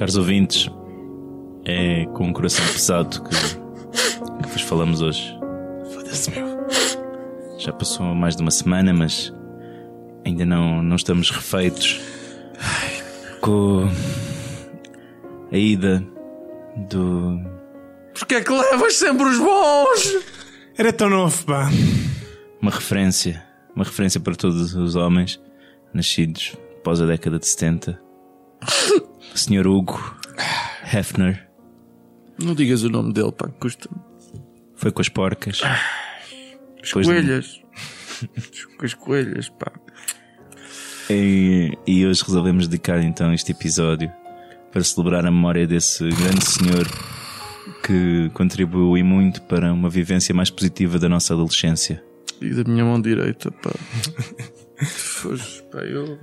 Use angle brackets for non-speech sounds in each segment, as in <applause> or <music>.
Caros ouvintes, é com um coração pesado que, que vos falamos hoje. Foda-se, meu. Já passou mais de uma semana, mas ainda não, não estamos refeitos com a ida do. Porquê é que levas sempre os bons? Era tão novo, pá. Uma referência, uma referência para todos os homens nascidos após a década de 70. O Sr. Hugo Hefner Não digas o nome dele, pá, custa. foi com as porcas. As Depois de- coelhas. Com as coelhas, <laughs> pá. E, e hoje resolvemos dedicar então este episódio para celebrar a memória desse grande senhor que contribuiu e muito para uma vivência mais positiva da nossa adolescência. E da minha mão direita, pá. <laughs> Foge, pá, eu.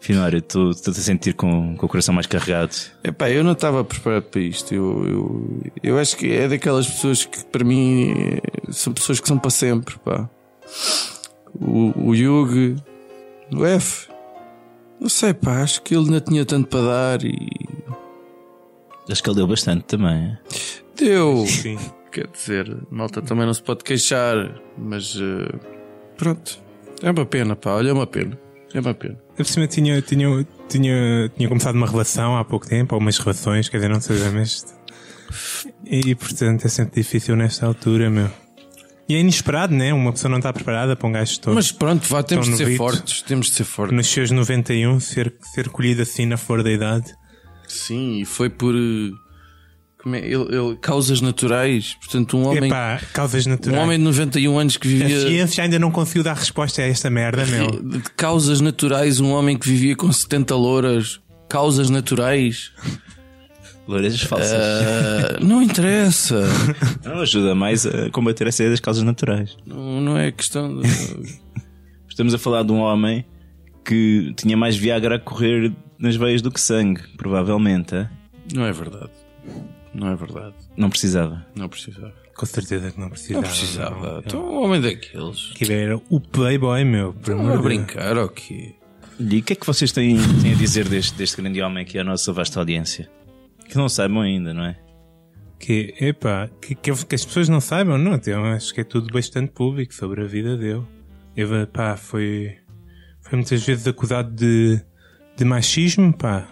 Finório, estou a sentir com, com o coração mais carregado. Epá, eu não estava preparado para isto. Eu, eu, eu acho que é daquelas pessoas que, para mim, são pessoas que são para sempre, pá. O, o Yugi, o F. Não sei, pá, acho que ele ainda tinha tanto para dar e. Acho que ele deu bastante também. é? Deu! Sim. <laughs> Quer dizer, malta também não se pode queixar, mas. eh, pronto. É uma pena, pá, olha, é uma pena. É uma pena. Eu por cima tinha, tinha, tinha, tinha começado uma relação há pouco tempo, ou umas relações, quer dizer, não sei mas. E portanto é sempre difícil nesta altura, meu. E é inesperado, né? Uma pessoa não está preparada para um gajo todo. Mas pronto, vá, temos de ser fortes. Temos de ser fortes. Nos seus 91, ser, ser colhido assim na flor da idade. Sim, e foi por. Como é? Ele, ele- causas naturais. Portanto, um homem. Epá, causas Um naturais. homem de 91 anos que A vivia. ciência ainda não conseguiu dar resposta a esta merda, meu. <laughs> De causas naturais, um homem que vivia com 70 louras. Causas naturais. Loiras falsas. Ah, não interessa. <laughs> Não ajuda mais a combater essa ideia das causas naturais. Não, não é questão de. <laughs> Estamos a falar de um homem que tinha mais Viagra a correr nas veias do que sangue, provavelmente. é? Não é verdade. Não é verdade. Não precisava. Não precisava. Com certeza que não precisava. Não precisava. Não. Então, um homem daqueles. Que era o Playboy, meu. Não a de Deus. brincar, ok. E o que é que vocês têm, têm a dizer deste, deste grande homem aqui à nossa vasta audiência? Que não saibam ainda, não é? Que, epá, que, que, que as pessoas não saibam, não, eu acho que é tudo bastante público sobre a vida dele. Ele, pá, foi, foi muitas vezes acusado de, de machismo, pá,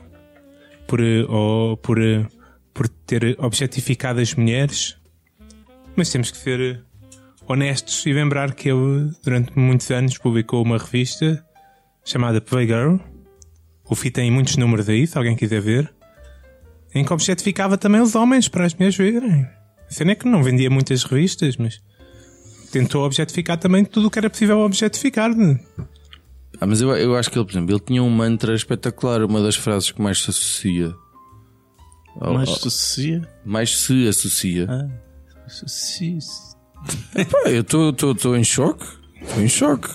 por, eh, ou por, eh, por ter objetificado as mulheres. Mas temos que ser honestos e lembrar que ele, durante muitos anos, publicou uma revista chamada Playgirl. O FI tem muitos números aí, se alguém quiser ver em que objetificava também os homens para as mulheres verem. A cena é que não vendia muitas revistas, mas tentou objetificar também tudo o que era possível objetificar. Ah, mas eu, eu acho que ele, por exemplo, ele tinha um mantra espetacular, uma das frases que mais se associa. Ao- Mas ao- associa. mais se associa. Ah, associa. Pá, eu estou em choque. Estou em choque.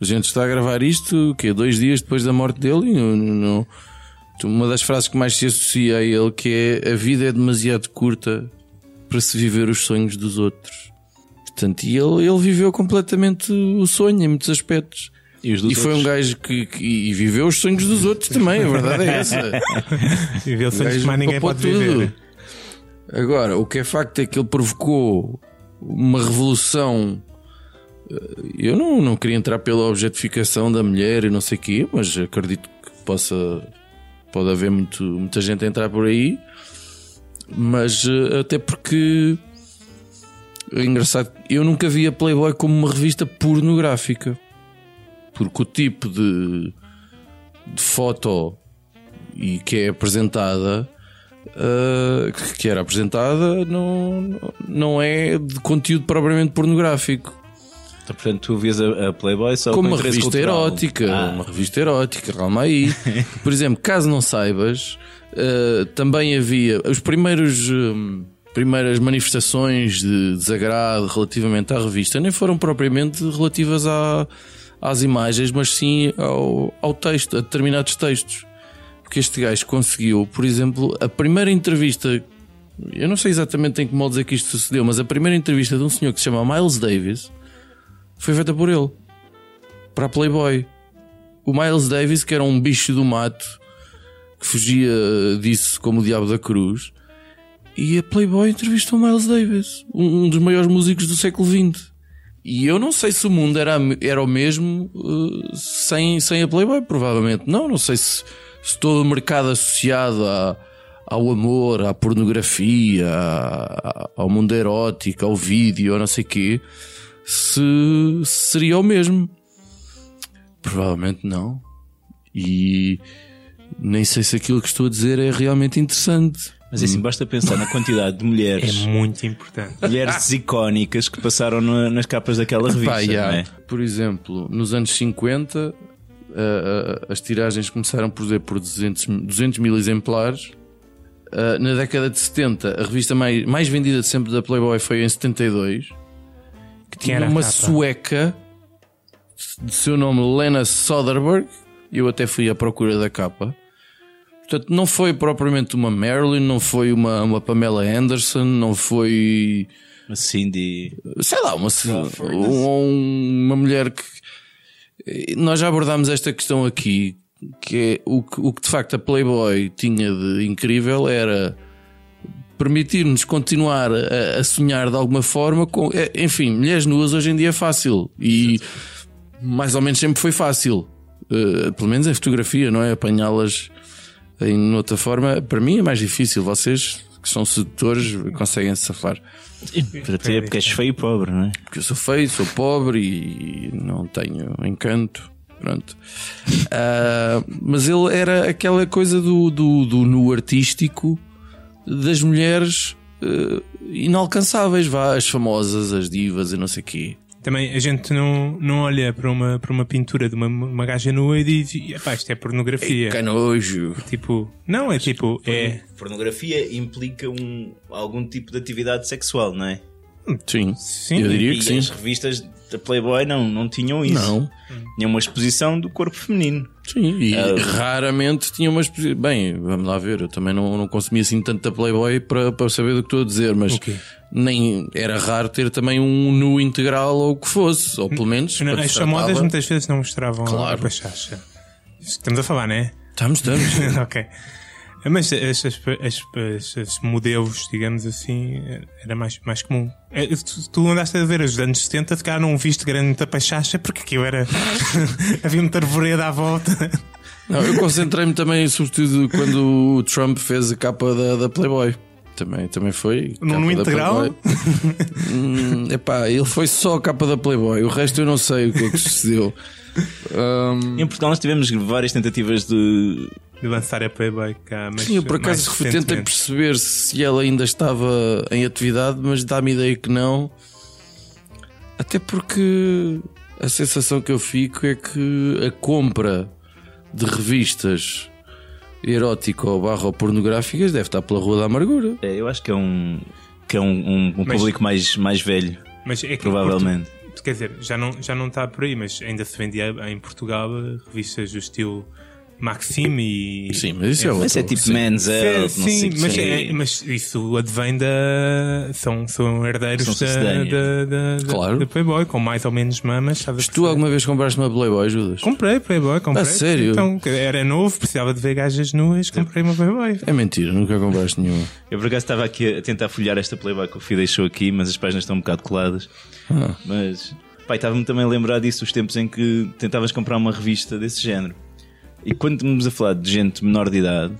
A gente está a gravar isto, o quê? Dois dias depois da morte dele e não, não- não- Uma das frases que mais se associa a ele que é a vida é demasiado curta para se viver os sonhos dos outros. Portanto, e ele, ele viveu completamente o sonho em muitos aspectos. E, E foi um gajo que, que- e viveu os sonhos dos outros também, a verdade é <laughs> essa. O sonhos que mais ninguém pode viver. Agora, o que é facto é que ele provocou uma revolução. eh, Eu não, não queria entrar pela objetificação da mulher e não sei o quê, mas acredito que possa. Pode haver muito, muita gente a entrar por aí, mas eh, até porque. É engraçado, eu nunca vi a Playboy como uma revista pornográfica. Porque o tipo de, de foto e que é apresentada uh, que era apresentada não, não é de conteúdo propriamente pornográfico. Então, portanto, tu vias a, a Playboy só como com uma revista cultural. erótica, Ah, uma revista erótica, calma aí. <laughs> Por exemplo, caso não saibas, eh, também havia os primeiros hum, primeiras manifestações de desagrado relativamente à revista nem foram propriamente relativas à- às imagens, mas sim ao, ao texto, a determinados textos. Porque este gajo conseguiu, por exemplo, a primeira entrevista. Eu não sei exatamente em que modos é que isto sucedeu, mas a primeira entrevista de um senhor que se chama Miles Davis foi feita por ele para a Playboy. O Miles Davis, que era um bicho do mato que fugia disso como o diabo da cruz, e a Playboy entrevistou o Miles Davis, um, dos maiores músicos do século XX. E eu não sei se o mundo era, era o mesmo eh, sem, sem a Playboy, provavelmente não. Não sei se, se todo o mercado associado a- ao amor, à pornografia, à- ao mundo erótico, ao vídeo, não sei quê, se seria o mesmo. Provavelmente não. E nem sei se aquilo que estou a dizer é realmente interessante. Mas assim, basta pensar na quantidade de mulheres, <laughs> É muito importante. mulheres icónicas que passaram na- nas capas daquela revista. Pá, yeah. não é? Por exemplo, nos anos 50, ah, ah, as tiragens começaram por dizer por 200, mil- 200 mil exemplares. Ah, na década de 70, a revista mais, mais vendida de sempre da Playboy foi em 72, que tinha a uma capa? sueca de seu nome Lena Soderbergh. Eu até fui à procura da capa. Portanto, não foi propriamente uma Marilyn, não foi uma, uma Pamela Anderson, não foi Uma Cindy. sei lá, uma, um- uma mulher que nós já abordámos esta questão aqui, que é o que, o que de facto a Playboy tinha de incrível era permitir-nos continuar a, a sonhar de alguma forma com, é, enfim, mulheres nuas hoje em dia é fácil e mais ou menos sempre foi fácil, Eh, pelo menos em fotografia, não é? Apanhá-las em outra forma, para mim é mais difícil. Vocês que são sedutores conseguem se safar. Para ti é porque és feio e pobre, não é? porque eu sou feio, sou pobre e não tenho encanto. Pronto. <laughs> Ah, mas ele era aquela coisa do, do, do nu artístico das mulheres eh, inalcançáveis, vá, as famosas, as divas e não sei o quê. Também a gente não, não olha para uma, para uma pintura de uma, uma gaja nua e diz: "Epá, isto é pornografia. Que nojo. Tipo, não, é tipo, é. Pornografia implica um, algum tipo de atividade sexual, não é? Sim, Sim, eu diria E que sim. as revistas da Playboy não, não tinham isso. Não. Tinham uma exposição do corpo feminino. Sim, e Ah, raramente tinha umas. Bem, vamos lá ver, eu também não, não consumia assim tanta Playboy para, para saber do que estou a dizer, mas O quê? nem era raro ter também um nu integral ou o que fosse, ou pelo menos. Não, as tratava- muitas vezes não mostravam Claro. a pachacha. Estamos a falar, não é? Estamos, estamos. <laughs> ok. Mas as, as, as, as- as modelos, digamos assim, era mais, mais comum. É, Tu, tu andaste a ver os anos 70 ficaram um visto grande da pachacha porque aquilo era. <laughs> Havia muita arvoreda à volta. Não, eu concentrei-me também, sobretudo, quando o Trump fez a capa da, da Playboy. Também, também foi. No- no integral? Hum, epá, ele foi só a capa da Playboy. O resto eu não sei o que é que sucedeu. Hum, Em Portugal nós tivemos várias tentativas de. De lançar a Playboy cá. Mas sim, eu por acaso tentei perceber se ela ainda estava em atividade, mas dá-me ideia que não. Até porque a sensação que eu fico é que a compra de revistas erótico ou barra ou pornográficas deve estar pela Rua da Amargura. É, eu acho que é um. que é um, um- um Mas- público mais, mais velho, Mas é que provavelmente. Quer dizer, já não, já não está por aí, mas ainda se vendia em Portugal revistas do estilo Maxime e. Sim, mas isso é, outro. Mas é tipo Sim. Men's É, Health, não sei sim, que mas, é- mas isso advém da. São, são herdeiros São da, da, da, da- Claro. da Playboy, com mais ou menos mamas. Mas tu alguma vez compraste uma Playboy, Judas? Comprei Playboy, comprei. A sério? Então, era novo, precisava de ver gajas nuas, comprei uma Playboy. É mentira, nunca compraste nenhuma. Eu por acaso estava aqui a tentar folhear esta Playboy que o Fih deixou aqui, mas as páginas estão um bocado coladas. Ah. Mas, pai, estava-me também a lembrar disso, os tempos em que tentavas comprar uma revista desse género. E quando estamos a falar de gente menor de idade,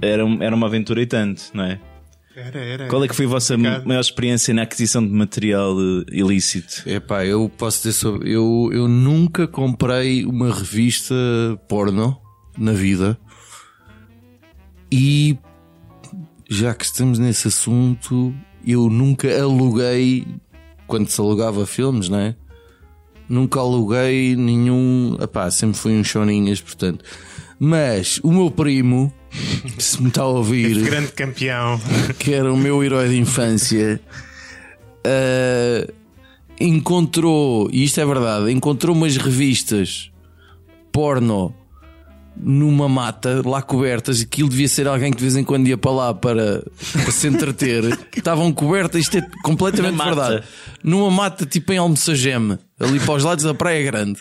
era, era uma aventura e tanto, não é? Era, era. Qual é que foi a vossa Complicado. maior experiência na aquisição de material eh, ilícito? Epá, eu posso dizer sobre. Eu, eu nunca comprei uma revista porno na vida. E já que estamos nesse assunto, eu nunca aluguei quando se alugava filmes, não é? Nunca aluguei nenhum. Epá, sempre fui um choninhas, portanto. Mas o meu primo, <laughs> se me está a ouvir, <laughs> Grande campeão. que era o meu herói de infância, ah, encontrou, e isto é verdade, encontrou umas revistas porno numa mata lá cobertas. Aquilo devia ser alguém que de vez em quando ia para lá para, para se entreter. <laughs> Estavam cobertas, isto é completamente Na mata. verdade. Numa mata tipo em Almoçageme, ali para os lados da Praia Grande.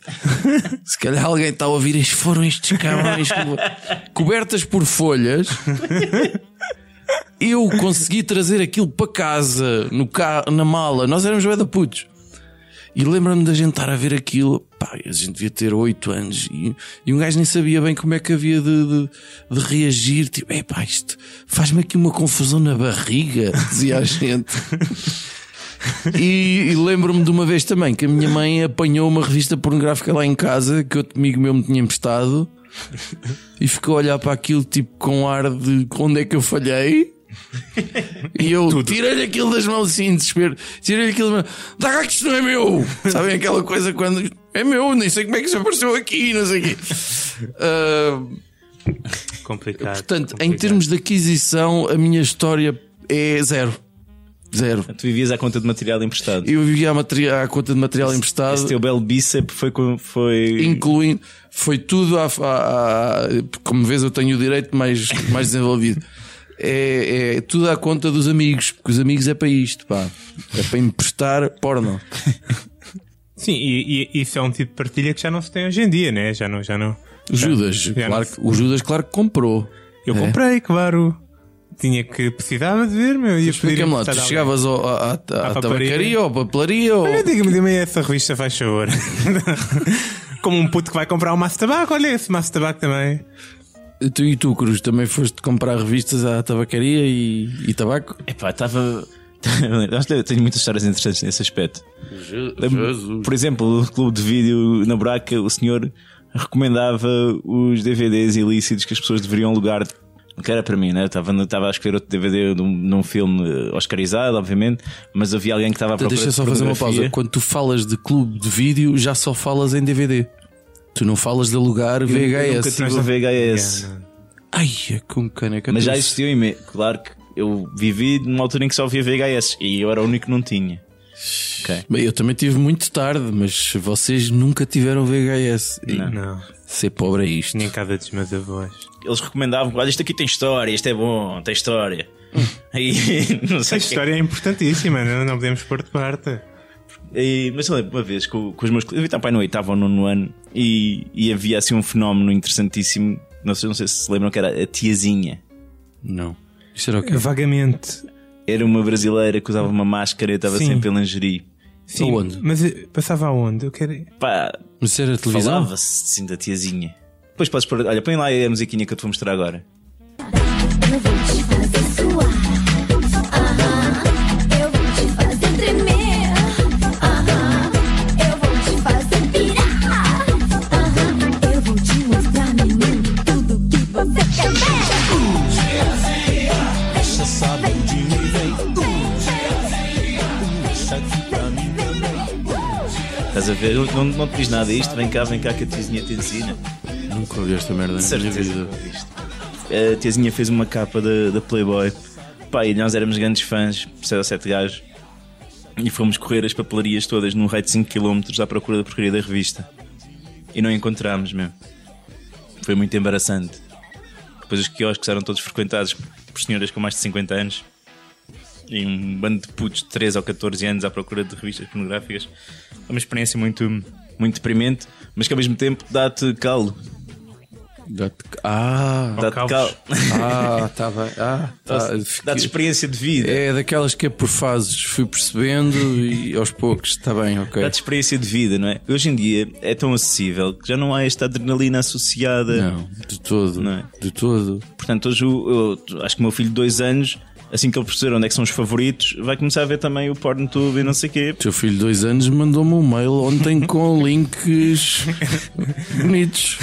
Se calhar alguém está a ouvir, estes foram estes cabrões co- cobertas por folhas. Eu consegui trazer aquilo para casa, no carro, na mala. Nós éramos da putos. E lembro-me da gente estar a ver aquilo. Pá, a gente devia ter 8 anos. E, e um gajo nem sabia bem como é que havia de, de, de reagir. Tipo, é pá, isto faz-me aqui uma confusão na barriga, <laughs> dizia a gente. <laughs> E, e lembro-me de uma vez também que a minha mãe apanhou uma revista pornográfica lá em casa que outro amigo meu me tinha emprestado e ficou a olhar para aquilo tipo com ar de onde é que eu falhei. E eu tirei-lhe aquilo das mãos assim, em desespero. Tirei-lhe aquilo das mãos. Dá cá que isto não é meu! <laughs> Sabem aquela coisa quando é meu, nem sei como é que isso apareceu aqui, não sei o quê. Ah, Complicado. portanto, em complicado. termos de aquisição, a minha história é zero. Zero. Tu vivias à conta de material emprestado. Eu vivia à, à conta de material emprestado. Esse teu belo bíceps foi. foi... incluindo foi tudo à- como vês eu tenho o direito mais, mais desenvolvido é, é tudo à conta dos amigos porque os amigos é para isto pá é para emprestar porno Sim, e, e isso é um tipo de partilha que já não se tem hoje em dia, né? Já não. Já não o Judas já claro não- que, o Judas claro que comprou Eu É. comprei, claro. Tinha que. Precisava de ver, meu. Ia pedir explica-me lá tu chegavas ao, à, à, à papelaria. tabacaria ou à papelaria ou... Olha, diga-me, diga-me essa revista, faz favor. <laughs> Como um puto que vai comprar um maço de tabaco, olha esse maço de tabaco também. tu e tu Cruz também foste comprar revistas à tabacaria e, e tabaco Epá, estava. <laughs> Tenho muitas histórias interessantes nesse aspecto. Lembro- Por exemplo, o clube de vídeo na Buraca, o senhor recomendava os DVDs ilícitos que as pessoas deveriam alugar. Que era para mim, né? Estava, estava a escolher outro DVD num, num filme eh, oscarizado, obviamente, mas havia alguém que estava a procurar. Deixa só fazer uma pausa. Quando tu falas de clube de vídeo, já só falas em DVD. Tu não falas de alugar Eu nunca VHS. tive VHS. Ai, é com caneca. Mas já existiu em mim. Claro que eu vivi numa altura em que só havia VHS e eu era o único que não tinha. Ok. Bem, eu também tive muito tarde, mas vocês nunca tiveram VHS. E Não. Não, Ser pobre é isto. nem em casa dos meus avós. Eles recomendavam: olha, isto aqui tem história, isto é bom, tem história. <laughs> Aí, não sei A história é importantíssima, não, não podemos pôr de parte. E, mas eu lembro uma vez com, com os meus colegas, eu estava pai no oitavo ou nono ano e, e havia assim um fenómeno interessantíssimo. Não sei, não sei se se lembram que era a tiazinha. Não. Isto era o quê? Vagamente. Era uma brasileira que usava uma máscara e estava Sim. sempre em lingerie. Sim, Aonde? mas eh, passava aonde? Eu quero. Pá, Mas era televisão? falava-se assim da tiazinha. Depois podes pôr, olha, põe lá a musiquinha que eu te vou mostrar agora. Estás a ver? Não, não, não te diz nada isto, vem cá, vem cá que a tiazinha te ensina. Nunca ouvi esta merda na minha vida. A tiazinha fez uma capa da, da Playboy. Pá, e nós éramos grandes fãs, 6 ou 7 gajos. E fomos correr as papelarias todas num raio de 5km à procura da porcaria da revista. E não encontramos, meu. Foi muito embaraçante. Depois os quiosques eram todos frequentados por senhoras com mais de 50 anos. E um bando de putos de 13 ou 14 anos à procura de revistas pornográficas. É uma experiência muito, muito deprimente, mas que ao mesmo tempo dá-te calo. Dá-te- Ah, Dá-te calvos. calo. ah, tá bem. Ah, tá. Dá-te experiência de vida. É daquelas que é por fases. Fui percebendo e aos poucos. Está bem, ok. Dá-te experiência de vida, não é? Hoje em dia é tão acessível que já não há esta adrenalina associada. Não, de todo. Não é? De todo. Portanto, hoje o- eu, acho que o meu filho de dois anos, assim que ele perceber onde é que são os favoritos, vai começar a ver também o PornTube e não sei o quê. O teu filho de dois anos mandou-me um mail ontem com <laughs> links bonitos.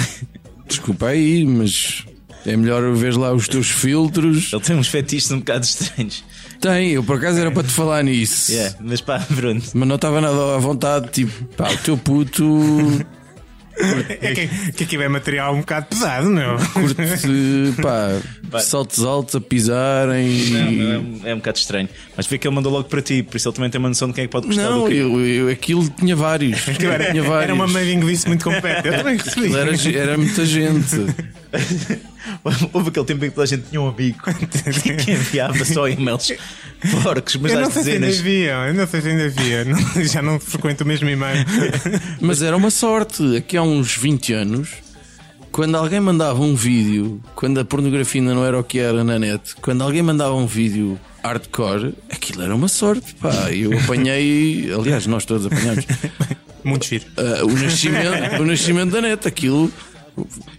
Desculpa aí, mas É melhor ver lá os teus filtros. Ele tem uns fetiches um bocado estranhos. Tem, eu por acaso era para te falar nisso. Yeah, mas pá, pronto. Mas não estava nada à vontade, tipo, pá, o teu puto É que, que aqui é material um bocado pesado, não? curte, pá, saltos altos a pisarem. Não, e- não, é, um- é um bocado estranho. Mas vê que ele mandou logo para ti, por isso ele também tem uma noção de quem é que pode gostar Não, do quê. eu, eu- aquilo tinha vários. <laughs> Aquilo era, tinha vários. era uma mailing list muito completa. Eu também recebi. Aquilo era, era muita gente. <laughs> <laughs> Houve aquele tempo em que toda a gente tinha um amigo que <laughs> enviava só e-mails porcos, mas Eu não às sei se ainda dezenas. havia, eu não sei se ainda havia. Não- <laughs> já não frequento o mesmo e-mail. Mas era uma sorte. Aqui há uns 20 anos, quando alguém mandava um vídeo, quando a pornografia ainda não era o que era na net, quando alguém mandava um vídeo hardcore, aquilo era uma sorte. Pá, eu apanhei, aliás, nós todos apanhamos Muito giro. ah, o, nascimento, o nascimento da net. Aquilo,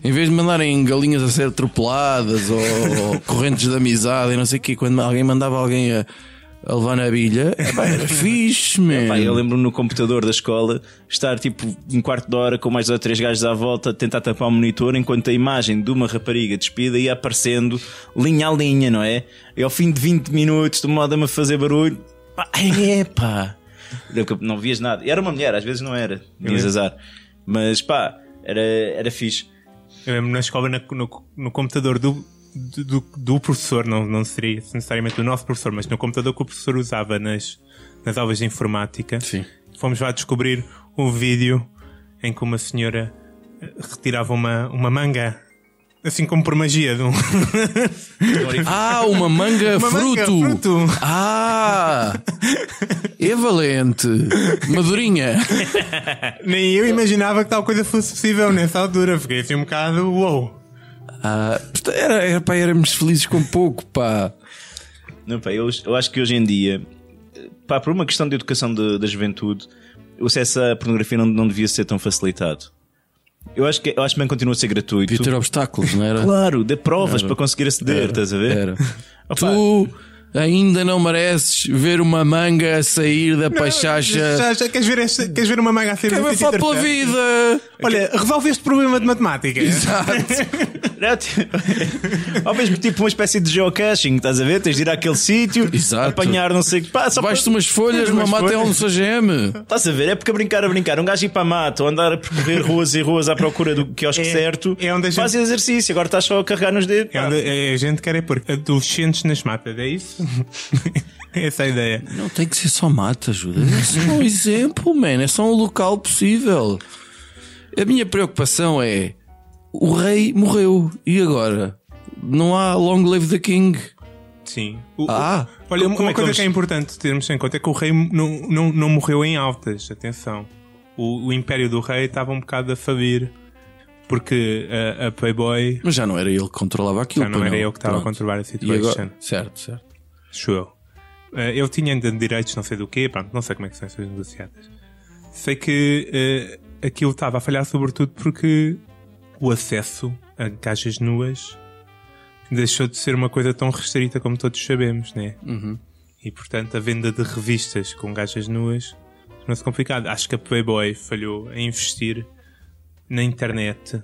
em vez de mandarem galinhas a ser atropeladas ou, ou <laughs> correntes de amizade e não sei o quê, quando alguém mandava alguém a, a levar na bilha, epá, era fixe, man. Pá, eu lembro-me no computador da escola estar tipo um quarto de hora com mais dois ou três gajos à volta a tentar tapar o monitor enquanto a imagem de uma rapariga despida ia aparecendo linha a linha, não é? E ao fim de 20 minutos de modo a me fazer barulho, pá, é pá, não vias nada. Era uma mulher, às vezes não era, tinhas lembro. azar, mas pá, era, era fixe. Eu lembro na escola, na- no, no computador do, do, do- professor, não, não seria necessariamente do nosso professor, mas no computador que o professor usava nas, nas aulas de informática, Sim. fomos lá descobrir um vídeo em que uma senhora eh, retirava uma, uma manga, assim como por magia de um. <laughs> Ah, uma manga Uma fruto. manga, fruto. Ah, <laughs> é valente. Madurinha. Nem eu imaginava que tal coisa fosse possível nessa altura. Fiquei assim um bocado, uou. Ah, era, era, pá, éramos felizes com pouco, pá. Não, pá, eu, eu acho que hoje em dia, pá, por uma questão de educação de- da juventude, o acesso à pornografia não, não devia ser tão facilitado. Eu acho que, eu acho que também continua a ser gratuito. Devia ter obstáculos, não era? Claro, dê provas para conseguir aceder, estás a ver? Era. Opa, Tu ainda não mereces ver uma manga a sair da pachacha. Já, já queres, ver esta- queres ver uma manga a ser Quer ver foto pela vida? Olha, resolve este problema de matemática. Exato. <laughs> <laughs> Ao mesmo tipo uma espécie de geocaching, estás a ver? Tens de ir àquele sítio, apanhar não sei o que. De para... umas folhas, uma mata é um CGM. Estás a ver? É porque a brincar, a brincar. Um gajo ir para a mata ou andar a percorrer ruas e ruas à procura do quiosque É- certo. é onde a gente- Faz exercício, agora estás só a carregar nos dedos. É onde a gente quer é pôr adolescentes nas matas, é isso? <laughs> Essa é a ideia. Não tem que ser só mata, ajuda. É só um exemplo, man. É só um local possível. A minha preocupação é: o rei morreu. E agora? Não há Long Live the King. Sim. O- Ah, o- olha, uma é que coisa vamos- que é importante termos em conta é que o rei não, não, não morreu em altas. Atenção. O, o império do rei estava um bocado a falir. Porque a, a Playboy mas já não era ele que controlava aquilo. já não era eu que estava a controlar a agora? Certo, certo. Acho eu. Eh, ele tinha ainda direitos, não sei do quê, pronto, não sei como é que são essas negociadas. Sei que eh, aquilo estava a falhar sobretudo porque o acesso a gajas nuas deixou de ser uma coisa tão restrita como todos sabemos, né? Uhum. E portanto a venda de revistas com gajas nuas tornou-se complicado. Acho que a Playboy falhou em investir na internet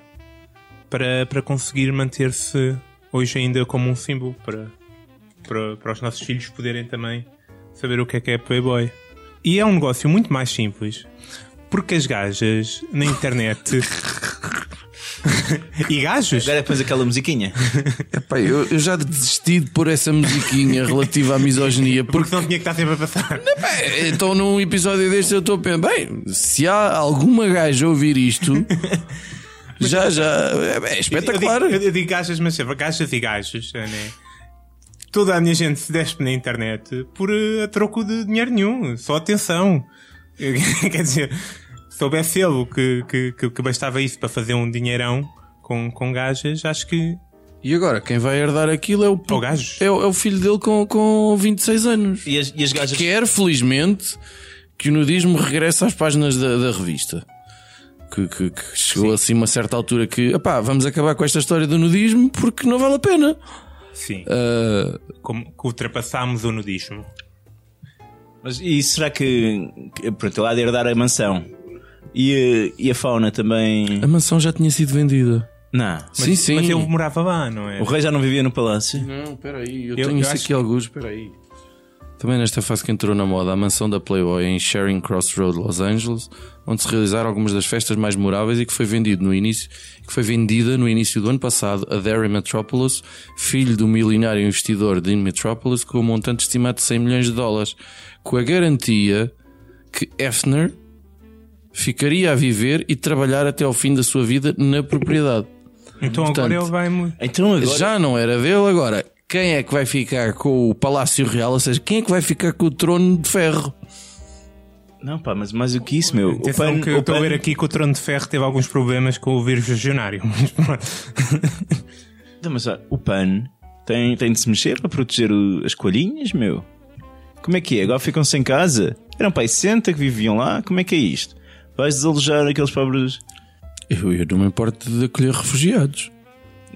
para, para conseguir manter-se hoje ainda como um símbolo para, para, para os nossos filhos poderem também saber o que é que é Playboy. E é um negócio muito mais simples porque as gajas na internet <laughs> e gajos Agora é depois aquela musiquinha. <laughs> Epá, eu, eu já desisti de pôr essa musiquinha relativa à misoginia porque porque não tinha que estar sempre a passar. É, Então, num episódio deste, eu estou a pensar: bem, se há alguma gaja a ouvir isto, <laughs> já, já. É, é espetacular. Eu digo, eu digo gajas, mas sempre gajas e gajos, né? Toda a minha gente se despe na internet por eh, a troco de dinheiro nenhum. Só atenção. <laughs> Quer dizer, se soubesse ele que, que, que, que bastava isso para fazer um dinheirão com, com gajas, acho que. E agora, quem vai herdar aquilo é o, é, o- é o filho dele com, com 26 anos. E as, e as gajas. Quer, felizmente, que o nudismo regresse às páginas da, da revista. Que, que- que chegou assim uma certa altura que, epá, vamos acabar com esta história do nudismo porque não vale a pena. Sim. Ah, Como que ultrapassámos o nudismo. Mas e será que. que- Pronto, ele há de herdar a mansão. E, a- e a fauna também. a mansão já tinha sido vendida. Não. sim, sim. Mas ele morava lá, não é? O rei já não vivia no palácio? Não, peraí, eu, Eu- tenho eu isso acho aqui alguns, peraí. Também nesta fase que entrou na moda, a mansão da Playboy em Charing Cross Road, Los Angeles, onde se realizaram algumas das festas mais memoráveis e que foi vendido no início, que foi vendida no início do ano passado a Darren Metropolis, filho do milionário investidor Dean Metropolis, com um montante estimado de 100 milhões de dólares, com a garantia que Hefner ficaria a viver e trabalhar até ao fim da sua vida na propriedade. Então agora Portanto, ele vai muito. Então agora. Já não era dele, agora quem é que vai ficar com o Palácio Real? Ou seja, quem é que vai ficar com o trono de ferro? Não, pá, mas mais do que isso, meu. O pano, que eu o estou a ver aqui que o Trono de Ferro teve alguns problemas com o vírus legionário. <laughs> Mas. Não, mas ó, o pano tem, tem de se mexer para proteger o- as coelhinhas, meu. Como é que é? Agora ficam sem casa? Eram pai 60 que viviam lá? Como é que é isto? Vais desalojar aqueles pobres. Eu, eu não me importo de acolher refugiados.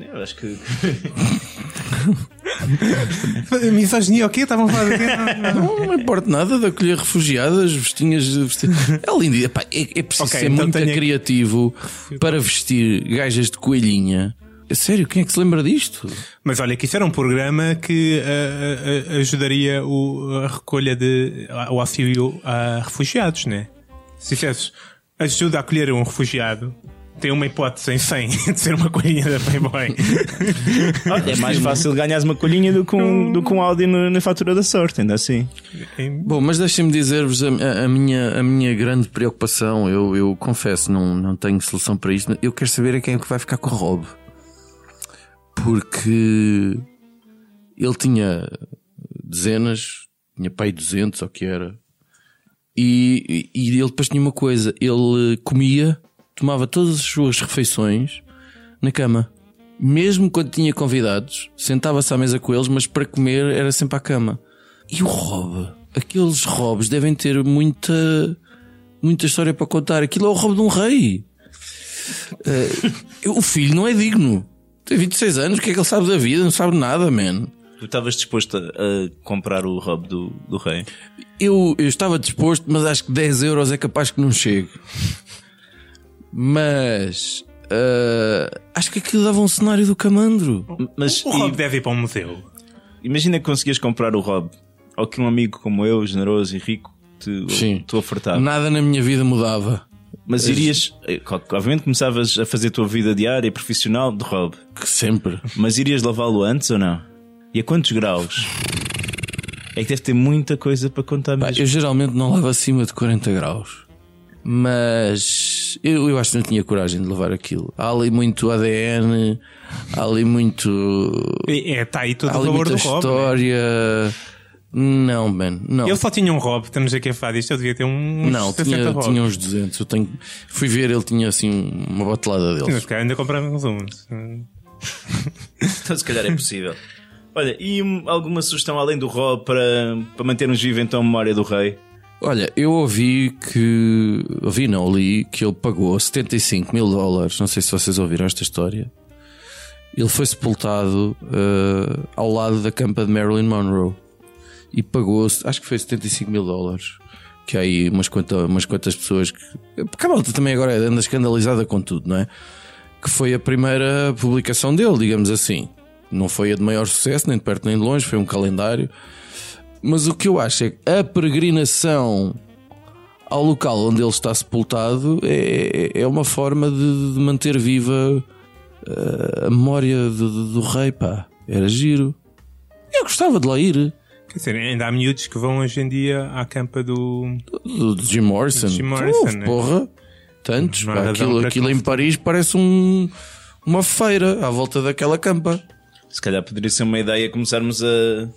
Eu acho que. <laughs> <laughs> Misoginia, o quê? Estavam a falar quê? <laughs> Não, não. Me importa nada de acolher refugiadas, vestinhas. Vesti... É lindo. Epá, é, é preciso Ok, ser então muito tenho- criativo para vestir gajas de coelhinha. É sério, quem é que se lembra disto? Mas olha, que isso era um programa que ah, ah, ajudaria o, a recolha de. o auxílio a refugiados, né? Se dissesses ajuda a acolher um refugiado, tem uma hipótese em 100 <laughs> de ser uma coelhinha da Playboy. <laughs> É mais fácil ganhares uma colhinha do que um, do que um Audi no- na fatura da sorte, ainda assim. Bom, mas deixem-me dizer-vos a, a- minha, a minha grande preocupação. Eu, eu confesso, não, não tenho solução para isto. Eu quero saber a quem é que vai ficar com o Rob. Porque ele tinha dezenas, tinha pai 200 ou o que era. E, e ele depois tinha uma coisa: ele comia, tomava todas as suas refeições na cama. Mesmo quando tinha convidados, sentava-se à mesa com eles, mas para comer era sempre à cama. E o Rob? Aqueles Robs devem ter muita, muita história para contar. Aquilo é o Rob de um rei. Eh, o filho não é digno. Tem 26 anos, o que é que ele sabe da vida? Não sabe nada, man. Tu estavas disposto a, a comprar o Rob do, do rei? Eu, eu estava disposto, mas acho que 10 euros é capaz que não chegue. Mas eh, acho que aquilo dava um cenário do camandro. Mas O e- Rob deve ir para um museu. imagina que conseguias comprar o Rob. Ou que um amigo como eu, generoso e rico, te, Sim. te ofertava. Nada na minha vida mudava. Mas irias. eh, Obviamente começavas a fazer a tua vida diária e profissional de Rob. Que sempre. Mas irias lavá-lo antes ou não? E a quantos graus? É que deve ter muita coisa para contar Pá, mesmo. eu geralmente não lavo acima de 40 graus. Mas eu, eu acho que não tinha coragem de levar aquilo. Há ali muito ADN, há ali muito. É, está aí todo Há o ali valor muita do Rob. né? história. Não, man, não. Ele só tinha um Rob, estamos aqui a falar disto, eu devia ter uns Não, 60 tinha, tinha uns 200. Eu tenho, fui ver, ele tinha assim uma batelada Mas deles. se calhar ainda compramos uns. Então se calhar é possível. Olha, e alguma sugestão além do Rob para, para mantermos vivo então a memória do rei? Olha, eu ouvi que. Ouvi, não, li que ele pagou 75 mil dólares. Não sei se vocês ouviram esta história. Ele foi sepultado eh, ao lado da campa de Marilyn Monroe e pagou, acho que foi 75 mil dólares. Que há aí umas quantas, umas quantas pessoas que. Porque a malta também agora anda escandalizada com tudo, não é? Que foi a primeira publicação dele, digamos assim. Não foi a de maior sucesso, nem de perto nem de longe, foi um calendário. Mas o que eu acho é que a peregrinação ao local onde ele está sepultado é, é uma forma de, de manter viva eh, a memória do, do- do rei, pá. Era giro. Eu gostava de lá ir. Quer dizer, ainda há miúdos que vão hoje em dia à campa do. Do, do Jim Morrison. Jim Morrison, Então, né? porra. Tantos, pá. Aquilo, aquilo em Paris parece um, uma feira à volta daquela campa. Se calhar poderia ser uma ideia começarmos a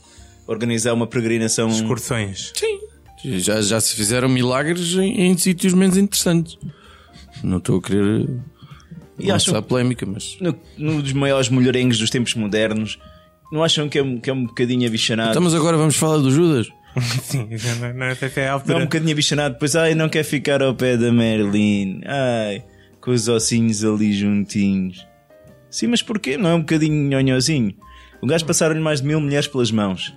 organizar uma peregrinação. excursões. Sim. Já, já se fizeram milagres em, em sítios menos interessantes. Não estou a querer E acham- lançar polémica, mas. No, num dos maiores mulherengos dos tempos modernos. Não acham que é, um- que é um bocadinho abichanado? Então, mas agora vamos falar do Judas. <laughs> Sim, já não, não, até que é a Não, altura. um bocadinho abichanado. Depois, ai, não quer ficar ao pé da Merlin. Ai, com os ossinhos ali juntinhos. Sim, mas porquê? Não é um bocadinho nhonhozinho? O gajo passaram-lhe mais de mil mulheres pelas mãos.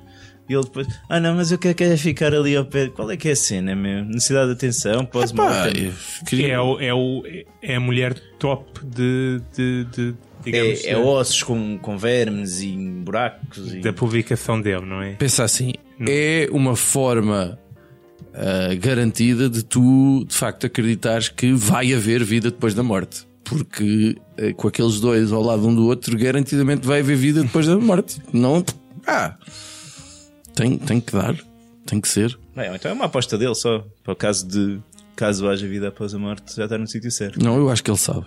E ele depois, ah não, mas eu quero, quero ficar ali ao pé. Qual é que é a cena, meu? Necessidade de atenção? Pós Pá, mortem eu queria- É, o, é, o, é a mulher top de, de, de, digamos, é, é ossos com, com vermes e buracos. E... da publicação dele, não é? Pensa assim, é uma forma ah, garantida de tu, de facto, acreditares que vai haver vida depois da morte. Porque eh, com aqueles dois ao lado um do outro, garantidamente vai haver vida depois da morte. Não. Ah! Tem, tem que dar. Tem que ser. Bem, então é uma aposta dele só. Para o caso de. Caso haja vida após a morte, já está no sítio certo. Não, eu acho que ele sabe.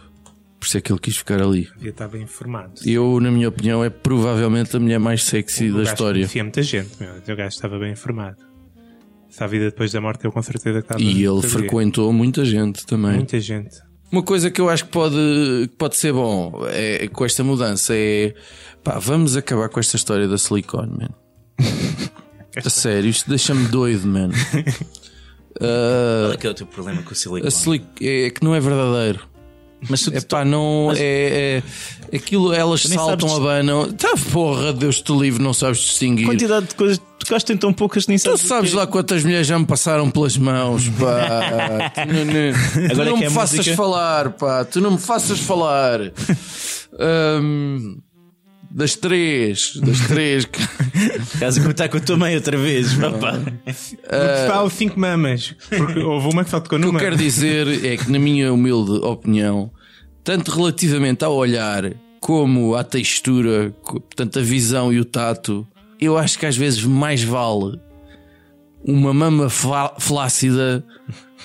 Por isso é que ele quis ficar ali. Estar bem informado. Eu, na minha opinião, é provavelmente a mulher mais sexy O da história. Conhecia muita gente, meu. O gajo estava bem informado. Se há vida depois da morte, eu com certeza que estava. E ele sabia. frequentou muita gente também. Muita gente. Uma coisa que eu acho que pode, que pode ser bom é, com esta mudança é pá, vamos acabar com esta história da silicone, man. <laughs> A sério, isto deixa-me doido, man. <laughs> Qual é que é o teu problema com o A silicone? silic é que não é verdadeiro. Mas tu, É pá, não é, é aquilo, elas nem saltam, sabes- abanam. Tá, porra, Deus te livre, não sabes distinguir. quantidade de coisas que gastam tão poucas nem Tu sabes. o sabes lá quantas mulheres já me passaram pelas mãos, pá. <laughs> Tu não, não- tu não que me é faças música. falar, pá. Tu não me faças falar. <laughs> das três, das <laughs> três. Caso que está com a tua mãe outra vez. Papá. Falo cinco mamas. Porque houve uma que só tocou O que eu numa. quero dizer é que, na minha humilde opinião, tanto relativamente ao olhar como à textura, co- portanto, a visão e o tato, eu acho que às vezes mais vale uma mama flácida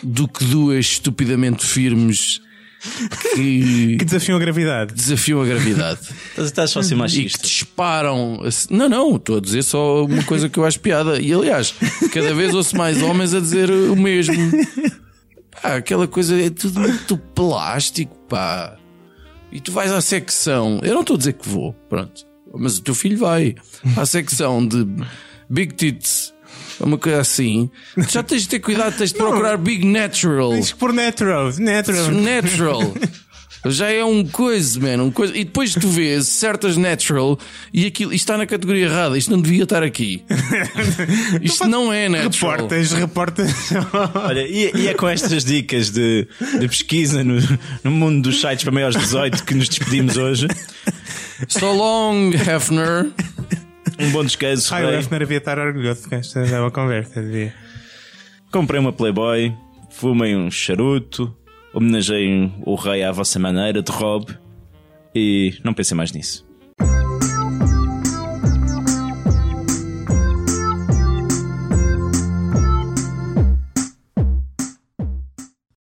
do que duas estupidamente firmes que <laughs> Que desafiam a gravidade. desafiam a gravidade Estás estás só a ser e que machista. disparam. assim- Não, não, estou a dizer só uma coisa que eu acho piada. E aliás, cada vez ouço mais homens a dizer o mesmo. Pá, aquela coisa é tudo muito plástico, pá. E tu vais à secção. Eu não estou a dizer que vou, pronto. Mas o teu filho vai à secção de Big Tits. Uma coisa assim, Tu <laughs> já tens de ter cuidado, tens de procurar Big Natural. Tens que pôr natural. Natural. <laughs> Natural. Já é um coisa, man. Um coisa. E depois tu vês certas natural e aquilo isto está na categoria errada. Isto não devia estar aqui. <laughs> Isto não é natural. Reportas, reportas. Olha, e, e é com estas dicas de, de pesquisa no, no mundo dos sites para maiores de 18 que nos despedimos hoje. So long, Hefner. Um bom descanso. Ai, o. Hefner devia estar orgulhoso com esta nova conversa. Devia. Comprei uma Playboy, fumei um charuto, homenageiem o rei à vossa maneira de Rob e não pensem mais nisso.